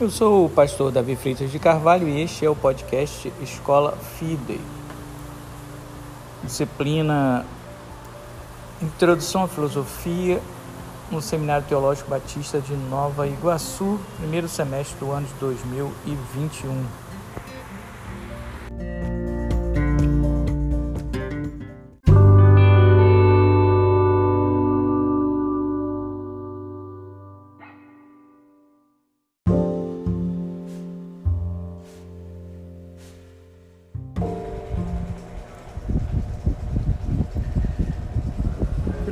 Eu sou o pastor Davi Freitas de Carvalho e este é o podcast Escola Fidei. Disciplina Introdução à Filosofia no Seminário Teológico Batista de Nova Iguaçu, primeiro semestre do ano de 2021.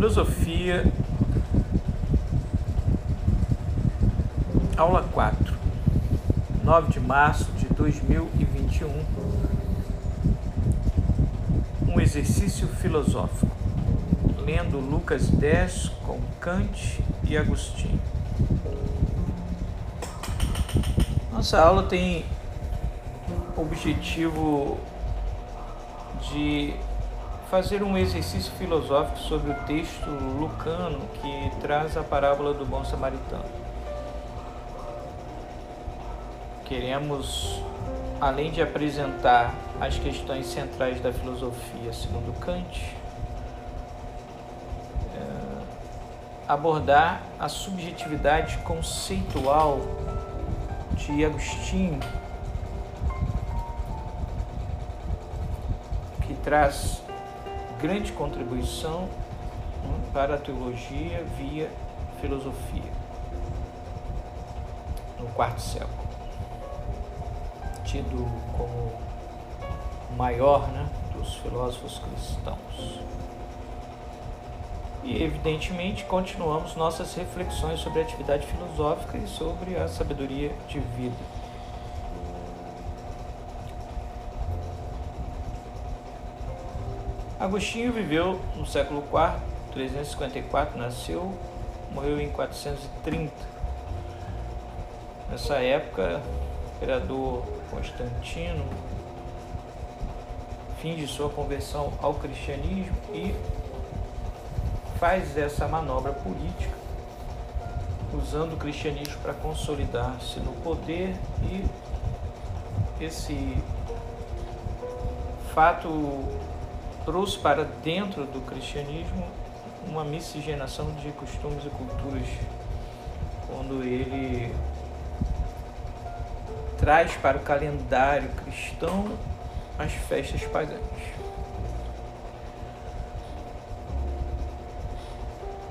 Filosofia, aula 4, 9 de março de 2021. Um exercício filosófico, lendo Lucas 10 com Kant e Agostinho. Nossa aula tem objetivo de fazer um exercício filosófico sobre o texto lucano que traz a parábola do bom samaritano. Queremos, além de apresentar as questões centrais da filosofia segundo Kant, eh, abordar a subjetividade conceitual de Agostinho, que traz grande contribuição né, para a teologia via filosofia no quarto século, tido como o maior né, dos filósofos cristãos. E evidentemente continuamos nossas reflexões sobre a atividade filosófica e sobre a sabedoria de vida. Agostinho viveu no século IV, 354 nasceu, morreu em 430. Nessa época, o imperador Constantino fim de sua conversão ao cristianismo e faz essa manobra política usando o cristianismo para consolidar-se no poder e esse fato trouxe para dentro do cristianismo uma miscigenação de costumes e culturas, quando ele traz para o calendário cristão as festas pagãs.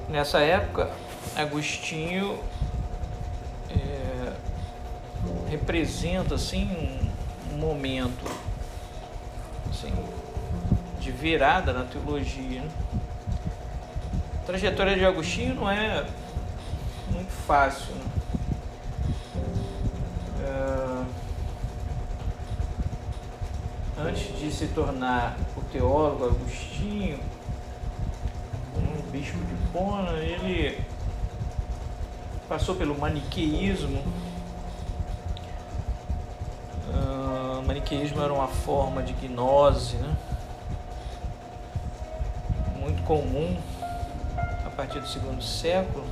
Nessa época, Agostinho é, representa assim um momento virada na teologia. A trajetória de Agostinho não é muito fácil. Né? É... Antes de se tornar o teólogo Agostinho, um bispo de Pona, ele passou pelo maniqueísmo. Uh, maniqueísmo era uma forma de gnose, né? Comum a partir do segundo século.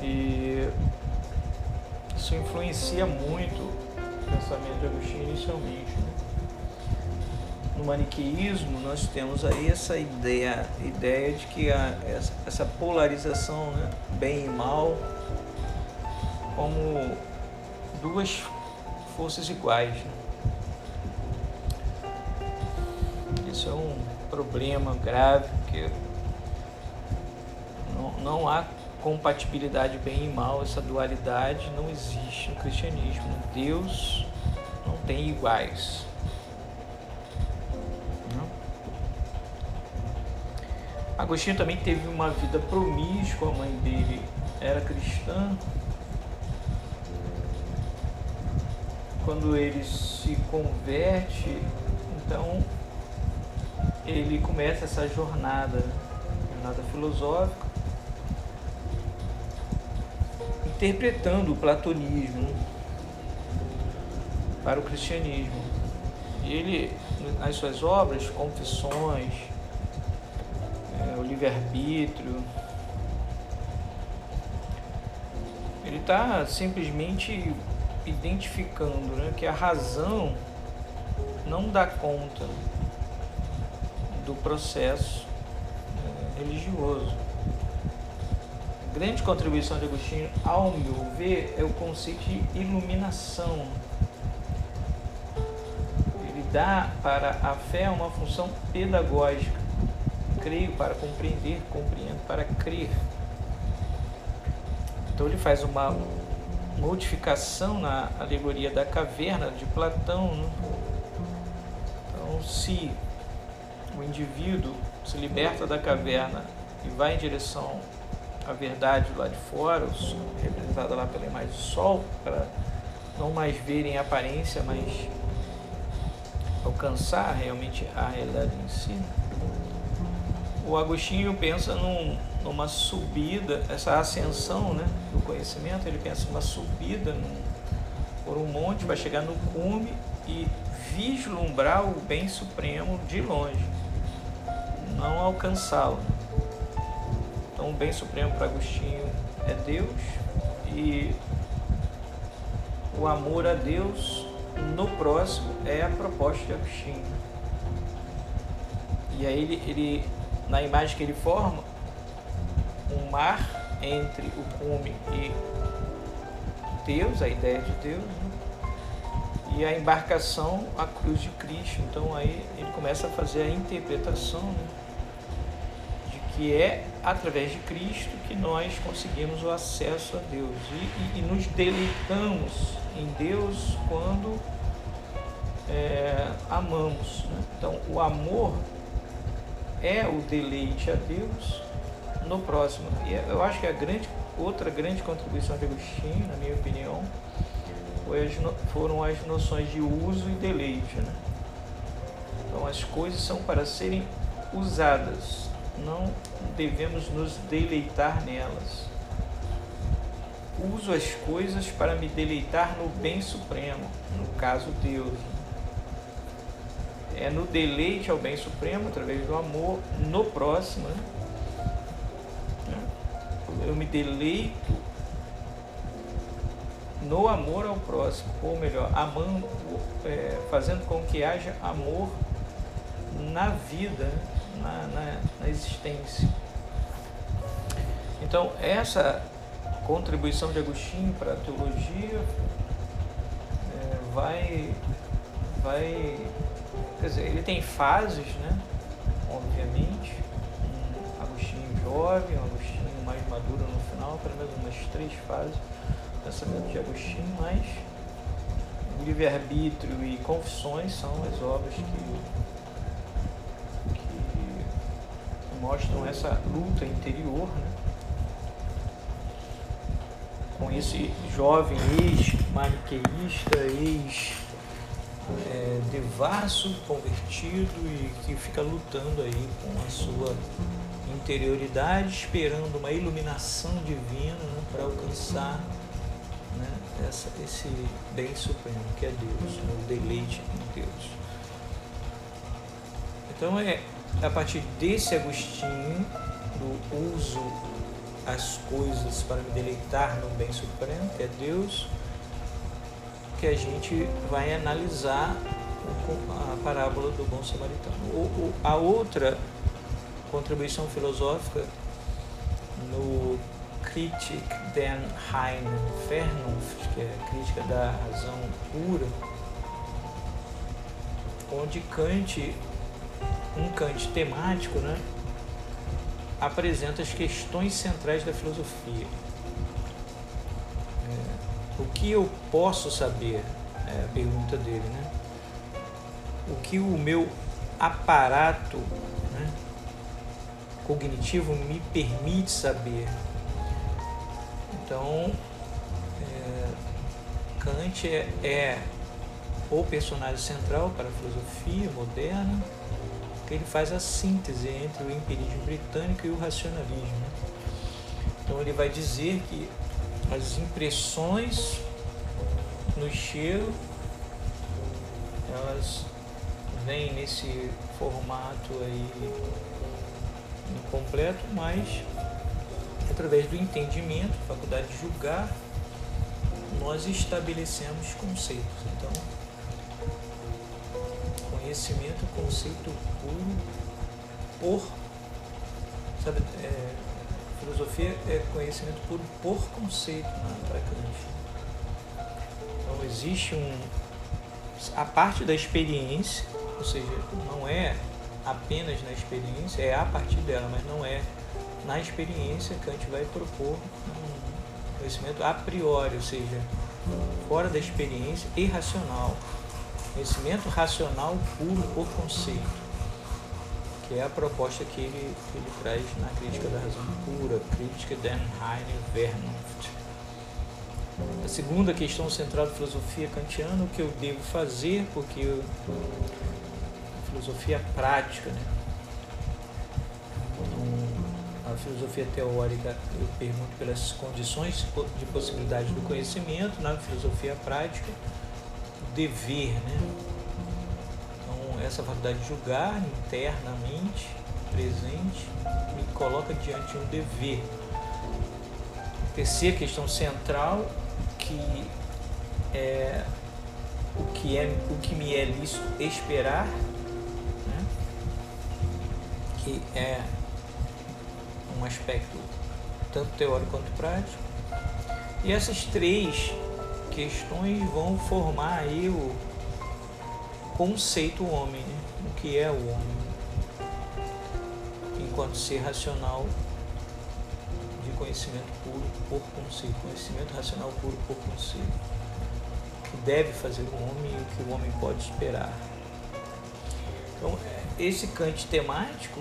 E isso influencia muito o pensamento de Agostinho inicialmente. Né? No maniqueísmo nós temos aí essa ideia, ideia de que a, essa, polarização, né? bem e mal, como duas forças iguais. Né? Isso é um problema grave, porque não, não há compatibilidade bem e mal, essa dualidade não existe no cristianismo. Deus não tem iguais. Agostinho também teve uma vida promíscua, a mãe dele era cristã. Quando ele se converte, então ele começa essa jornada, jornada filosófica, interpretando o platonismo para o cristianismo. E ele, nas suas obras, Confissões, é, o livre-arbítrio, está simplesmente identificando né, que a razão não dá conta do processo é, religioso. A grande contribuição de Agostinho, ao meu ver, é o conceito de iluminação. Ele dá para a fé uma função pedagógica. Creio para compreender, compreendo para crer. Então ele faz uma modificação na alegoria da caverna de Platão. Né? Então, se o indivíduo se liberta da caverna e vai em direção à verdade lá de fora, representada lá pela imagem do sol, para não mais verem a aparência, mas alcançar realmente a realidade em si. O Agostinho pensa num, numa subida, essa ascensão né, do conhecimento, ele pensa numa subida num, por um monte para chegar no cume e vislumbrar o bem supremo de longe não alcançá-lo. Então, o bem supremo para Agostinho é Deus e o amor a Deus no próximo é a proposta de Agostinho. E aí ele, ele na imagem que ele forma, um mar entre o cume e Deus, a ideia de Deus, né? e a embarcação, a cruz de Cristo. Então aí ele começa a fazer a interpretação né? Que é através de Cristo que nós conseguimos o acesso a Deus e, e, e nos deleitamos em Deus quando é, amamos. Né? Então, o amor é o deleite a Deus no próximo. E eu acho que a grande, outra grande contribuição de Agostinho, na minha opinião, foram as noções de uso e deleite. Né? Então, as coisas são para serem usadas não devemos nos deleitar nelas. Uso as coisas para me deleitar no bem supremo, no caso Deus. É no deleite ao bem supremo, através do amor no próximo. Né? Eu me deleito no amor ao próximo, ou melhor, amando, é, fazendo com que haja amor na vida. Na, na, na existência. Então, essa contribuição de Agostinho para a teologia é, vai, vai. Quer dizer, ele tem fases, né? Obviamente. Um Agostinho jovem, um Agostinho mais maduro no final, pelo menos umas três fases do pensamento de Agostinho, mas livre-arbítrio e confissões são as obras que mostram essa luta interior né? com esse jovem ex-maniqueísta, ex-devasso é, convertido e que fica lutando aí com a sua interioridade, esperando uma iluminação divina né, para alcançar né, essa, esse bem supremo que é Deus, né, o deleite em Deus. Então é a partir desse Agostinho, do uso as coisas para me deleitar no bem supremo, que é Deus, que a gente vai analisar a parábola do bom samaritano. a outra contribuição filosófica no Kritik den Reinen Vernunft, que é a crítica da razão pura, onde Kant um Kant temático, né, apresenta as questões centrais da filosofia. É, o que eu posso saber? É a pergunta dele, né? O que o meu aparato né, cognitivo me permite saber? Então, é, Kant é, é o personagem central para a filosofia moderna ele faz a síntese entre o empirismo britânico e o racionalismo. Né? Então ele vai dizer que as impressões no cheiro elas vêm nesse formato aí incompleto, mas através do entendimento, faculdade de julgar, nós estabelecemos conceitos. Então, conhecimento, conceito puro por. Sabe, é, filosofia é conhecimento puro por conceito para Kant. Então, existe um. A parte da experiência, ou seja, não é apenas na experiência, é a partir dela, mas não é na experiência Kant vai propor um conhecimento a priori, ou seja, fora da experiência e racional. Conhecimento racional puro por conceito, que é a proposta que ele, que ele traz na crítica da razão pura, crítica de Heine Vernunft. A segunda questão central da filosofia kantiana, o que eu devo fazer, porque eu, a filosofia prática, né? A filosofia teórica, eu pergunto pelas condições de possibilidade do conhecimento, na filosofia prática, dever, né? Então, essa faculdade de julgar internamente, presente, me coloca diante de um dever. Terceira questão central, que é o que, é, o que me é lícito esperar, né? que é um aspecto tanto teórico quanto prático. E essas três questões vão formar aí o conceito homem, né? o que é o homem, enquanto ser racional de conhecimento puro por conceito, conhecimento racional puro por conceito, o que deve fazer o homem e o que o homem pode esperar. Então, esse Kant temático,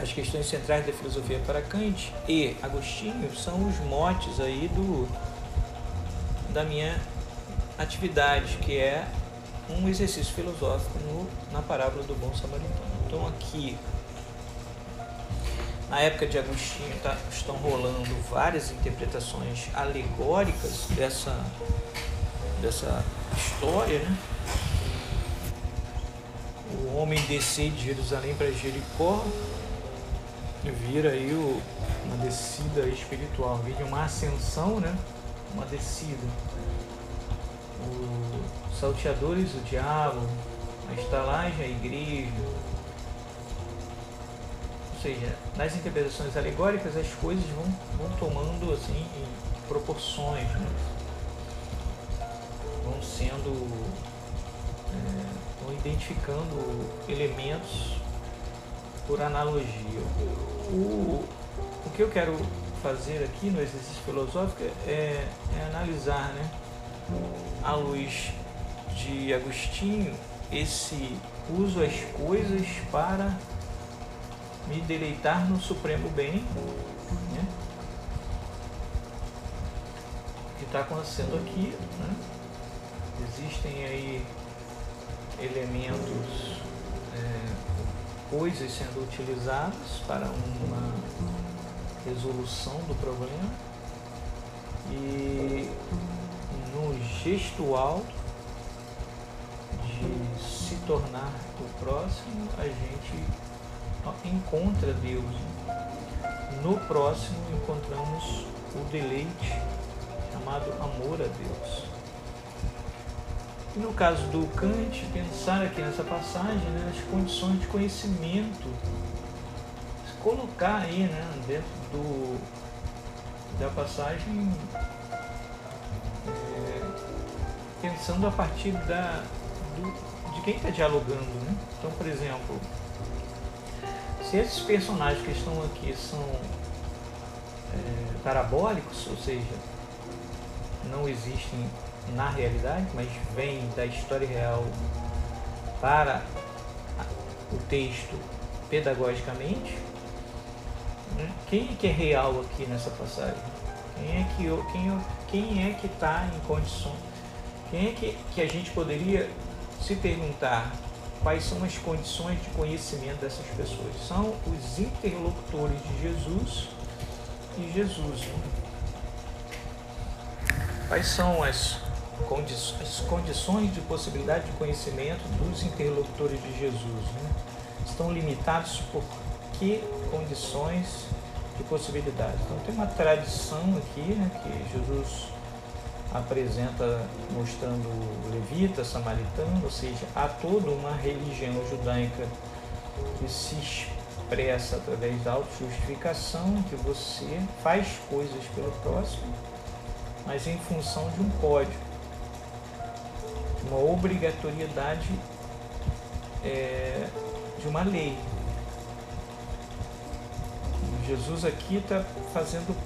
as questões centrais da filosofia para Kant e Agostinho são os motes aí do da minha atividade, que é um exercício filosófico no, na parábola do bom samaritano. Então aqui, na época de Agostinho, tá, estão rolando várias interpretações alegóricas dessa, dessa história, né? O homem descer de Jerusalém para Jericó vira aí o, uma descida espiritual, vira uma ascensão, né? Uma descida. Os salteadores, o diabo, a estalagem, a igreja. Ou seja, nas interpretações alegóricas as coisas vão, vão tomando assim proporções, né? vão sendo. É, vão identificando elementos por analogia. O, o que eu quero fazer aqui no exercício filosófico é, é analisar, né, à luz de Agostinho, esse uso as coisas para me deleitar no supremo bem, né, que está acontecendo aqui. Né? Existem aí elementos, é, coisas sendo utilizadas para uma resolução do problema e no gestual de se tornar o próximo, a gente encontra Deus. No próximo encontramos o deleite chamado amor a Deus. E no caso do Kant, pensar aqui nessa passagem né, as condições de conhecimento colocar aí, né, dentro do, da passagem, é, pensando a partir da, do, de quem está dialogando. Né? Então, por exemplo, se esses personagens que estão aqui são é, parabólicos, ou seja, não existem na realidade, mas vêm da história real para o texto pedagogicamente? Quem é que é real aqui nessa passagem? Quem é que quem, quem é que está em condições? Quem é que, que a gente poderia se perguntar quais são as condições de conhecimento dessas pessoas? São os interlocutores de Jesus e Jesus. Quais são as, condi as condições de possibilidade de conhecimento dos interlocutores de Jesus? Né? Estão limitados por que condições de possibilidades. Então tem uma tradição aqui, né, que Jesus apresenta mostrando levita, samaritano, ou seja, há toda uma religião judaica que se expressa através da autojustificação, que você faz coisas pelo próximo, mas em função de um código, uma obrigatoriedade é, de uma lei. Jesus aqui está fazendo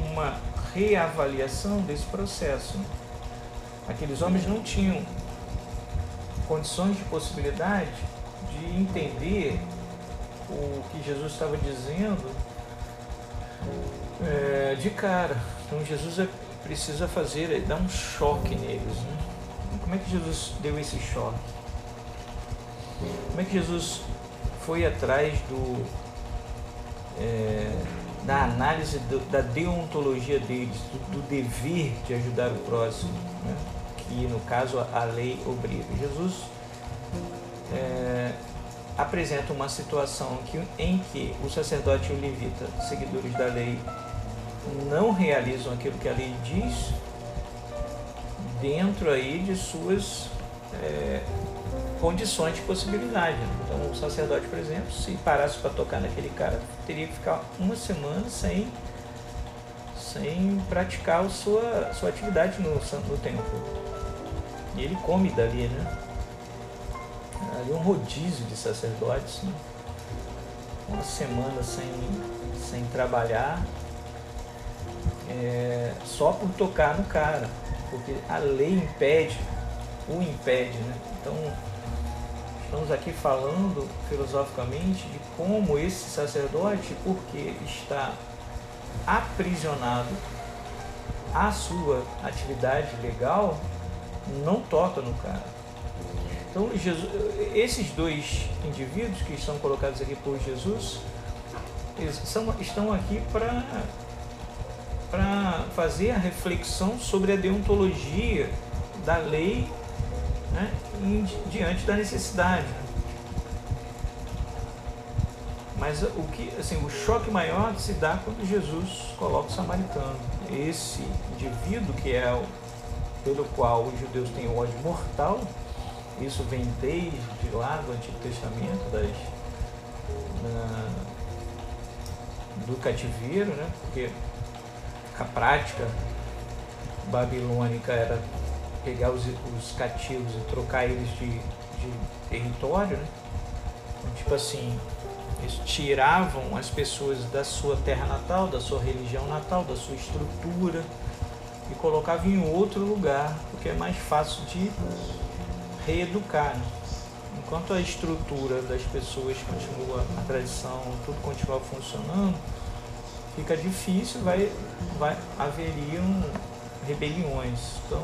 uma reavaliação desse processo. Aqueles homens não tinham condições de possibilidade de entender o que Jesus estava dizendo é, de cara. Então Jesus é, precisa fazer, dar um choque neles. Né? Como é que Jesus deu esse choque? Como é que Jesus foi atrás do é, da análise do, da deontologia deles, do, do, dever de ajudar o próximo, né? que no caso a lei obriga. Jesus é, apresenta uma situação que, em que o sacerdote e o levita, seguidores da lei, não realizam aquilo que a lei diz dentro aí de suas é, condições de possibilidade. Né? Então, o sacerdote, por exemplo, se parasse para tocar naquele cara, teria que ficar uma semana sem, sem praticar a sua, sua atividade no, no templo. E ele come dali, né? Ali é um rodízio de sacerdotes, né? Uma semana sem, sem trabalhar, é, só por tocar no cara, porque a lei impede, o impede, né? Então, Estamos aqui falando filosoficamente de como esse sacerdote, porque está aprisionado à sua atividade legal, não toca no cara. Então, Jesus, esses dois indivíduos que estão colocados aqui por Jesus, são, estão aqui para fazer a reflexão sobre a deontologia da lei né, diante da necessidade. Mas o que, assim, o choque maior se dá quando Jesus coloca o samaritano. Esse indivíduo que é o, pelo qual os judeus têm ódio mortal, isso vem desde lá do Antigo Testamento, das, na, do cativeiro, né? porque a prática babilônica era pegar os, os cativos e trocar eles de, de território, né? Então, tipo assim, eles tiravam as pessoas da sua terra natal, da sua religião natal, da sua estrutura e colocavam em outro lugar, porque é mais fácil de reeducar. Né? Enquanto a estrutura das pessoas continua, a tradição, tudo continua funcionando, fica difícil, vai, vai haveriam rebeliões. Então,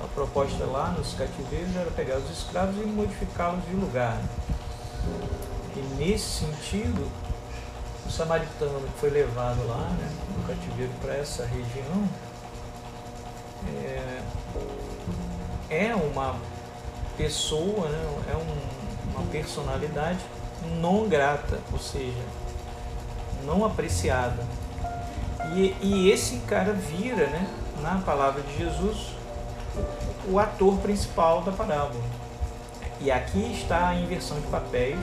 a proposta lá nos cativeiros era pegar os escravos e modificá-los de lugar. E nesse sentido, o samaritano que foi levado lá, né, no cativeiro para essa região, é, é uma pessoa, né, é um, uma personalidade não grata, ou seja, não apreciada. E, e esse cara vira, né, na palavra de Jesus, o ator principal da parábola. E aqui está a inversão de papéis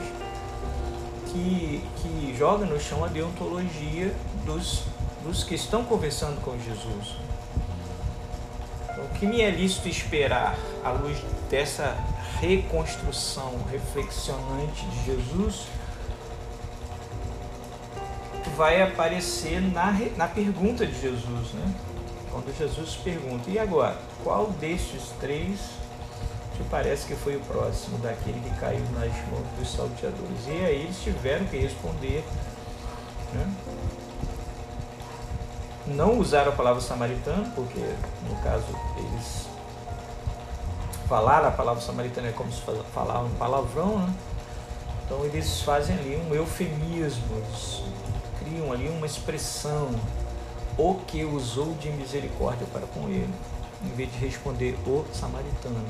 que, que joga no chão a deontologia dos, dos que estão conversando com Jesus. O que me é lícito esperar à luz dessa reconstrução reflexionante de Jesus vai aparecer na, na pergunta de Jesus, né? quando Jesus pergunta: E agora, qual destes três te parece que foi o próximo daquele que caiu nas mãos dos salteadores? E aí eles tiveram que responder. Né? Não usaram a palavra samaritano, porque no caso eles falaram a palavra samaritana é como se falavam um palavrão, né? Então eles fazem ali um eufemismo, criam ali uma expressão o que usou de misericórdia para com ele, em vez de responder o samaritano.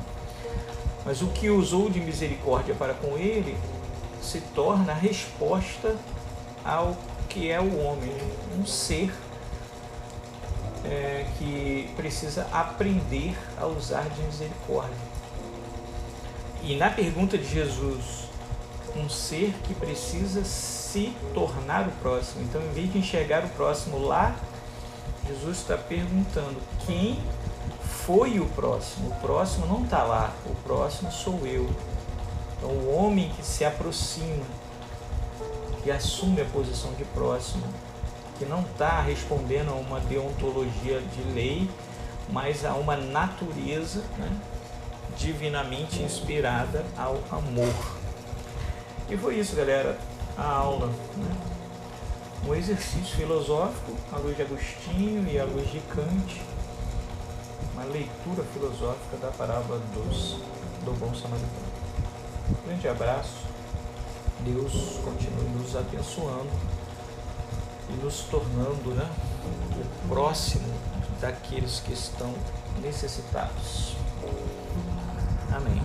Mas o que usou de misericórdia para com ele se torna a resposta ao que é o homem, um ser é, que precisa aprender a usar de misericórdia. E na pergunta de Jesus, um ser que precisa se tornar o próximo. Então, em vez de enxergar o próximo lá, Jesus está perguntando quem foi o próximo. O próximo não está lá, o próximo sou eu. Então, o homem que se aproxima, que assume a posição de próximo, que não está respondendo a uma deontologia de lei, mas a uma natureza né, divinamente inspirada ao amor. E foi isso, galera, a aula. Né? Um exercício filosófico à luz de Agostinho e à luz de Kant, uma leitura filosófica da parábola dos, do bom samaritano. Grande abraço, Deus continue nos abençoando e nos tornando né, próximo daqueles que estão necessitados. Amém.